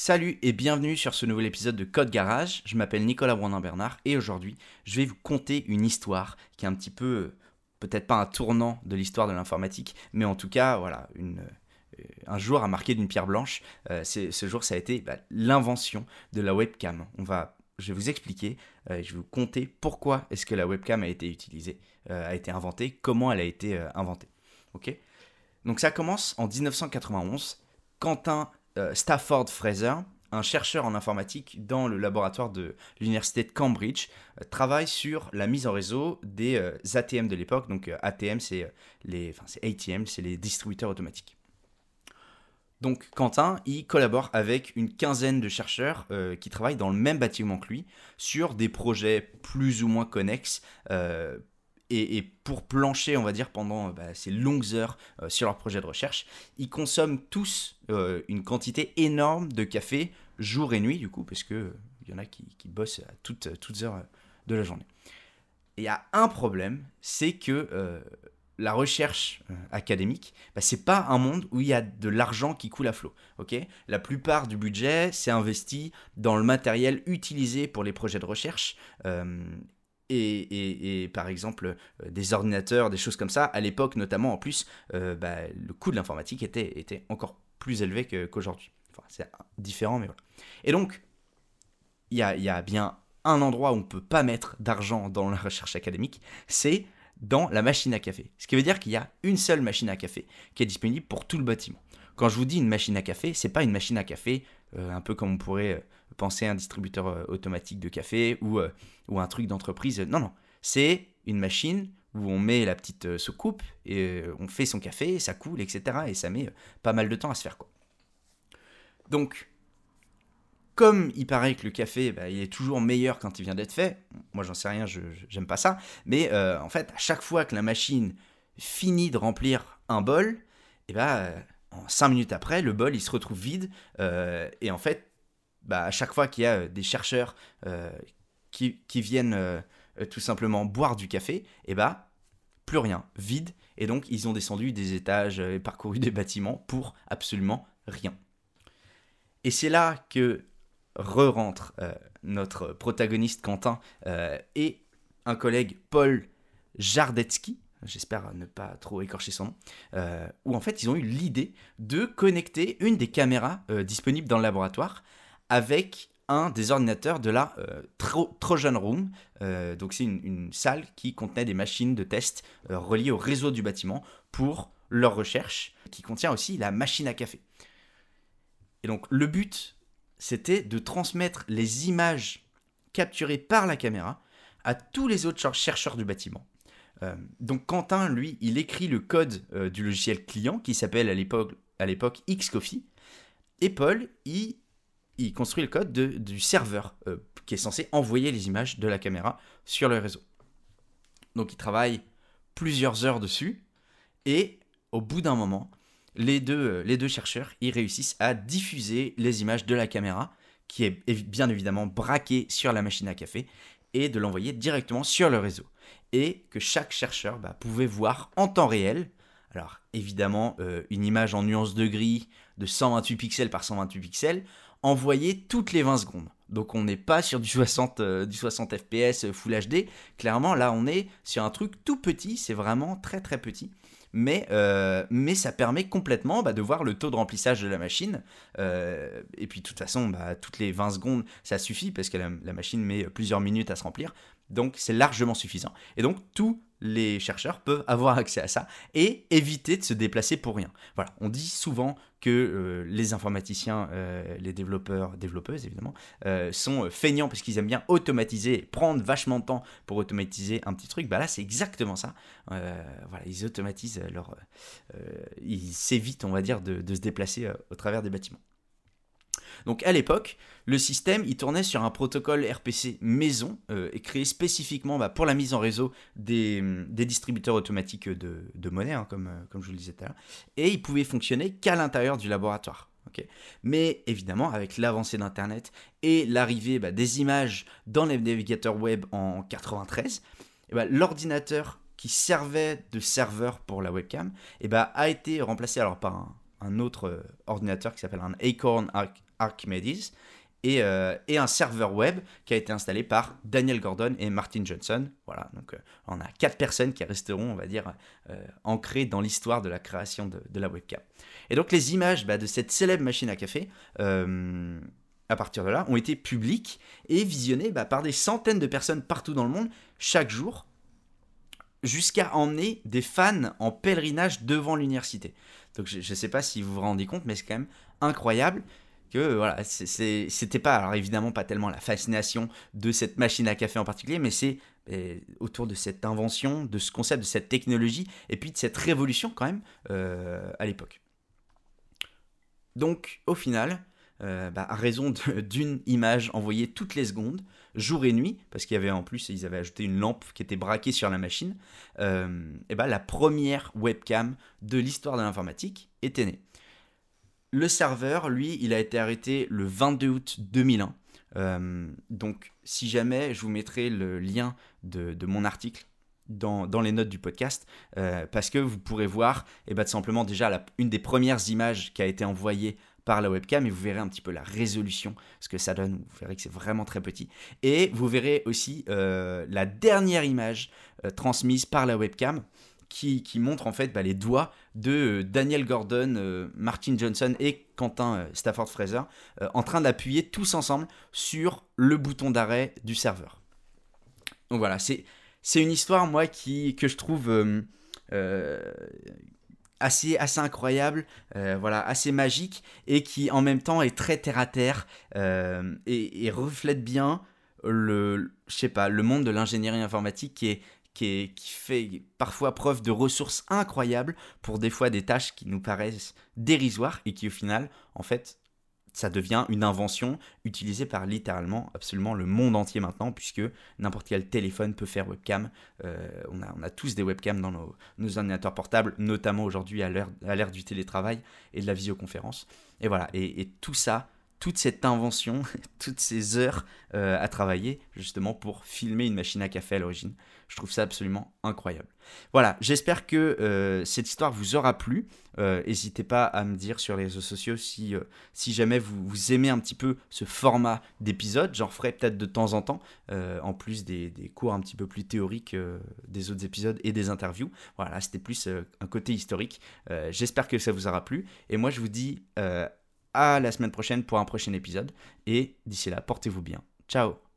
Salut et bienvenue sur ce nouvel épisode de Code Garage. Je m'appelle Nicolas Brandin-Bernard et aujourd'hui, je vais vous conter une histoire qui est un petit peu, peut-être pas un tournant de l'histoire de l'informatique, mais en tout cas, voilà, une, euh, un jour à marquer d'une pierre blanche. Euh, ce jour, ça a été bah, l'invention de la webcam. On va, je vais vous expliquer, euh, je vais vous conter pourquoi est-ce que la webcam a été utilisée, a été inventée, comment elle a été inventée. Ok? Donc ça commence en 1991. Quentin euh, Stafford Fraser, un chercheur en informatique dans le laboratoire de l'université de Cambridge, euh, travaille sur la mise en réseau des euh, ATM de l'époque. Donc ATM, c'est les, ATM, c'est les distributeurs automatiques. Donc Quentin, il collabore avec une quinzaine de chercheurs qui travaillent dans le même bâtiment que lui sur des projets plus ou moins connexes et, pour plancher, on va dire, pendant bah, ces longues heures euh, sur leur projet de recherche, ils consomment tous euh, une quantité énorme de café jour et nuit, du coup, parce qu'il euh, y en a qui, bossent à toutes, toutes heures de la journée. Et il y a un problème, c'est que la recherche académique, bah, c'est pas un monde où il y a de l'argent qui coule à flot. ok? La plupart du budget, c'est investi dans le matériel utilisé pour les projets de recherche et, par exemple euh, des ordinateurs, des choses comme ça. À l'époque, notamment, en plus, euh, bah, le coût de l'informatique était, était encore plus élevé qu'aujourd'hui. Enfin, c'est différent, mais voilà. Et donc, il y a, y a, bien un endroit où on ne peut pas mettre d'argent dans la recherche académique, c'est dans la machine à café. Ce qui veut dire qu'il y a une seule machine à café qui est disponible pour tout le bâtiment. Quand je vous dis une machine à café, c'est pas une machine à café euh, un peu comme on pourrait penser à un distributeur euh, automatique de café ou, euh, un truc d'entreprise. Non, non. C'est une machine où on met la petite euh, soucoupe et on fait son café, ça coule, etc. Et ça met pas mal de temps à se faire. Quoi. Donc, comme il paraît que le café, bah, il est toujours meilleur quand il vient d'être fait, moi j'en sais rien, je j'aime pas ça, mais en fait, à chaque fois que la machine finit de remplir un bol, et eh bah, en 5 minutes après, le bol il se retrouve vide, et en fait, bah, à chaque fois qu'il y a euh, des chercheurs euh, qui, viennent euh, tout simplement boire du café, et eh bah, plus rien, vide. Et donc, ils ont descendu des étages et parcouru des bâtiments pour absolument rien. Et c'est là que re-rentre notre protagoniste Quentin et un collègue Paul Jardetsky, j'espère ne pas trop écorcher son nom, où en fait ils ont eu l'idée de connecter une des caméras disponibles dans le laboratoire avec un des ordinateurs de la euh, Trojan Room. Euh, donc c'est une, salle qui contenait des machines de test euh, reliées au réseau du bâtiment pour leur recherche, qui contient aussi la machine à café. Et donc le but, c'était de transmettre les images capturées par la caméra à tous les autres chercheurs du bâtiment. Donc Quentin, lui, il écrit le code du logiciel client qui s'appelle à l'époque Xcoffee. Et Paul, il construit le code du serveur euh, qui est censé envoyer les images de la caméra sur le réseau. Donc il travaille plusieurs heures dessus et au bout d'un moment, les deux, euh, les deux chercheurs ils réussissent à diffuser les images de la caméra qui est bien évidemment braquée sur la machine à café et de l'envoyer directement sur le réseau. Et que chaque chercheur bah, pouvait voir en temps réel, alors évidemment euh, une image en nuance de gris de 128 pixels par 128 pixels, envoyé toutes les 20 secondes. Donc on n'est pas sur du 60, euh, du 60 fps euh, Full HD. Clairement, là, on est sur un truc tout petit. C'est vraiment très très petit. Mais, ça permet complètement bah, de voir le taux de remplissage de la machine. et puis de toute façon, bah, toutes les 20 secondes, ça suffit parce que la machine met plusieurs minutes à se remplir. Donc c'est largement suffisant. Et donc tout les chercheurs peuvent avoir accès à ça et éviter de se déplacer pour rien. Voilà, on dit souvent que euh, les informaticiens, euh, les développeurs, développeuses évidemment, euh, sont feignants parce qu'ils aiment bien automatiser, prendre vachement de temps pour automatiser un petit truc. Bah là, c'est exactement ça. voilà, ils automatisent leur, ils s'évitent, on va dire, de se déplacer au travers des bâtiments. Donc à l'époque, le système il tournait sur un protocole RPC maison euh, créé spécifiquement bah, pour la mise en réseau des, distributeurs automatiques de, monnaie, hein, comme, euh, comme je vous le disais tout à l'heure. Et il pouvait fonctionner qu'à l'intérieur du laboratoire. Mais évidemment, avec l'avancée d'Internet et l'arrivée bah, des images dans les navigateurs web en 93, bah, l'ordinateur qui servait de serveur pour la webcam a été remplacé alors par un, autre euh, ordinateur qui s'appelle un Acorn Archimedes, et, euh, et, un serveur web qui a été installé par Daniel Gordon et Martin Johnson. Voilà, donc euh, on a quatre personnes qui resteront, on va dire, ancrées dans l'histoire de la création de, de, la webcam. Et donc les images bah, de cette célèbre machine à café, à partir de là, ont été publiques et visionnées bah, par des centaines de personnes partout dans le monde chaque jour, jusqu'à emmener des fans en pèlerinage devant l'université. Donc je ne sais pas si vous vous rendez compte, mais c'est quand même incroyable que voilà, c'était pas, alors évidemment pas tellement la fascination de cette machine à café en particulier, mais c'est eh, autour de cette invention, de ce concept, de cette technologie, et puis de cette révolution quand même euh, à l'époque. Donc au final, euh, bah, à raison d'une image envoyée toutes les secondes, jour et nuit, parce qu'il y avait en plus, ils avaient ajouté une lampe qui était braquée sur la machine, euh, et bah, la première webcam de l'histoire de l'informatique était née. Le serveur, lui, il a été arrêté le 22 août 2001. Euh, donc, si jamais, je vous mettrai le lien de, mon article dans, les notes du podcast, parce que vous pourrez voir, et eh ben, simplement déjà une des premières images qui a été envoyée par la webcam et vous verrez un petit peu la résolution, ce que ça donne, vous verrez que c'est vraiment très petit. Et vous verrez aussi euh, la dernière image transmise par la webcam, qui, montre en fait bah, les doigts de euh, Daniel Gordon, euh, Martin Johnson et Quentin euh, Stafford Fraser en train d'appuyer tous ensemble sur le bouton d'arrêt du serveur. Donc voilà, c'est, c'est une histoire moi qui, que je trouve assez, incroyable, voilà, assez magique et qui en même temps est très terre à terre et, et, reflète bien le, je le monde de l'ingénierie informatique qui qui, fait parfois preuve de ressources incroyables pour des fois des tâches qui nous paraissent dérisoires et qui au final, en fait, ça devient une invention utilisée par littéralement absolument le monde entier maintenant, puisque n'importe quel téléphone peut faire webcam. Euh, on, a, on, a, tous des webcams dans nos, nos ordinateurs portables, notamment aujourd'hui à l'ère du télétravail et de la visioconférence. Et voilà, et, et tout ça, toute cette invention, toutes ces heures euh, à travailler justement pour filmer une machine à café à l'origine. Je trouve ça absolument incroyable. Voilà, j'espère que euh, cette histoire vous aura plu. Euh, n'hésitez pas à me dire sur les réseaux sociaux si, si jamais vous, aimez un petit peu ce format d'épisode. J'en ferai peut-être de temps en temps, en plus des, des, cours un petit peu plus théoriques des autres épisodes et des interviews. Voilà, c'était plus un côté historique. j'espère que ça vous aura plu. Et moi, je vous dis à la semaine prochaine pour un prochain épisode. Et d'ici là, portez-vous bien. Ciao